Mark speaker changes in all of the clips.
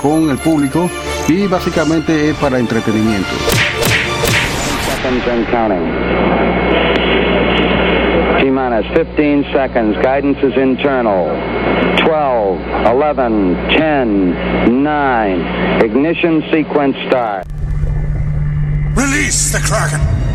Speaker 1: con el público y básicamente es para entretenimiento.
Speaker 2: T-minus 15 seconds. Guidance is internal. 12, 11, 10, 9. Ignition sequence start.
Speaker 3: Release the Kraken!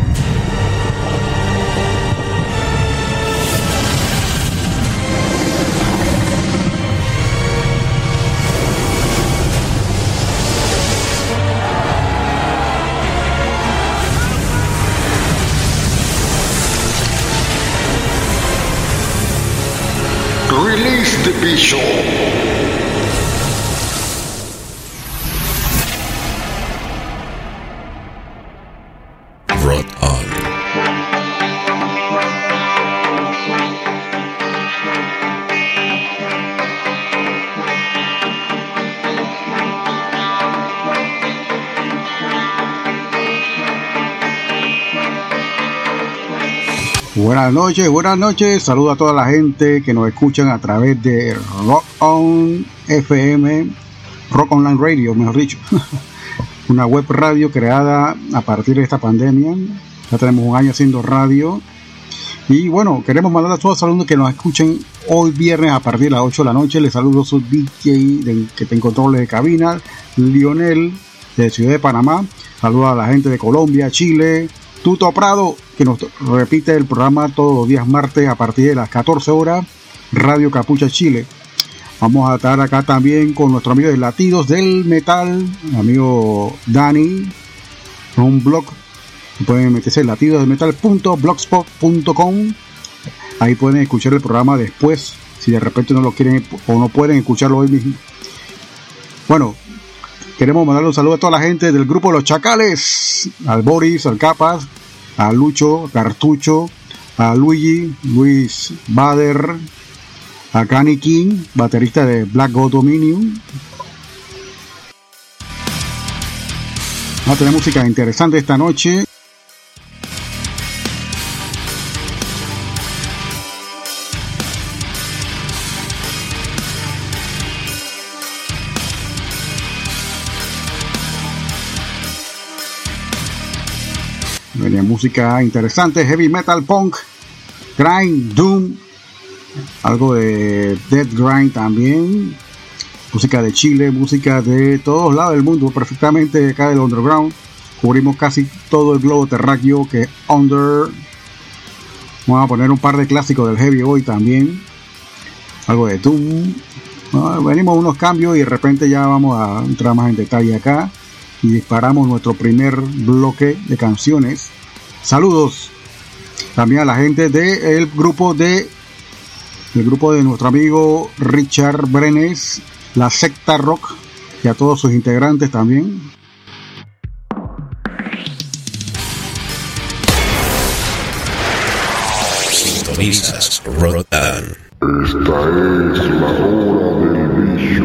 Speaker 4: Release the Bishop.
Speaker 1: Buenas noches, buenas noches. Saludo a toda la gente que nos escuchan a través de Rock On FM, Rock Online Radio, mejor dicho. Una web radio creada a partir de esta pandemia. Ya tenemos un año haciendo radio. Y bueno, queremos mandar a todos los alumnos que nos escuchen hoy viernes a partir de las 8 de la noche. Les saludo a su DJ que te controle de cabina, Lionel, de Ciudad de Panamá. Saludo a la gente de Colombia, Chile, Tuto Prado, que nos repite el programa todos los días martes a partir de las 14 horas, Radio Capucha Chile. Vamos a estar acá también con nuestro amigo de Latidos del Metal, mi amigo Dani, un blog. Pueden meterse en latidosdelmetal.blogspot.com. Ahí pueden escuchar el programa después, si de repente no lo quieren o no pueden escucharlo hoy mismo. Bueno, queremos mandarle un saludo a toda la gente del grupo Los Chacales, al Boris, al Capas, a Lucho, Cartucho, a Luigi, Luis Bader, a Kanye King, baterista de Black God Dominion. Vamos a tener música interesante esta noche. Venía música interesante, heavy metal, punk, grind, doom, algo de dead grind también, música de Chile, música de todos lados del mundo, perfectamente acá del underground. Cubrimos casi todo el globo terráqueo que under. Vamos a poner un par de clásicos del heavy hoy también, algo de doom. Bueno, venimos unos cambios y de repente ya vamos a entrar más en detalle acá y disparamos nuestro primer bloque de canciones. Saludos también a la gente del grupo de el grupo de nuestro amigo Richard Brenes, la secta rock y a todos sus integrantes también.
Speaker 5: Sintonizas.
Speaker 4: Esta es la hora del bicho.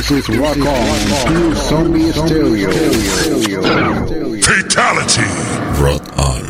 Speaker 1: This is Rock On, Pure Zombie Stereo.
Speaker 3: Fatality!
Speaker 5: Rot On.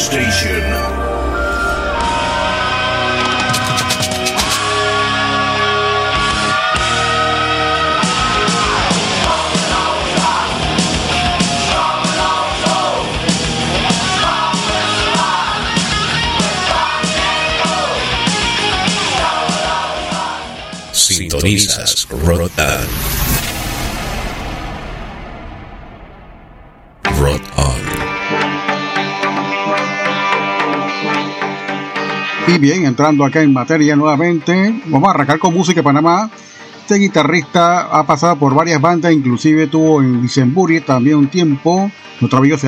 Speaker 6: station.
Speaker 5: Sintonizas Rock
Speaker 7: Y bien, entrando acá en materia nuevamente, vamos a arrancar con música Panamá. Este guitarrista ha pasado por varias bandas, inclusive tuvo en Licembury también un tiempo. Nuestro amigo se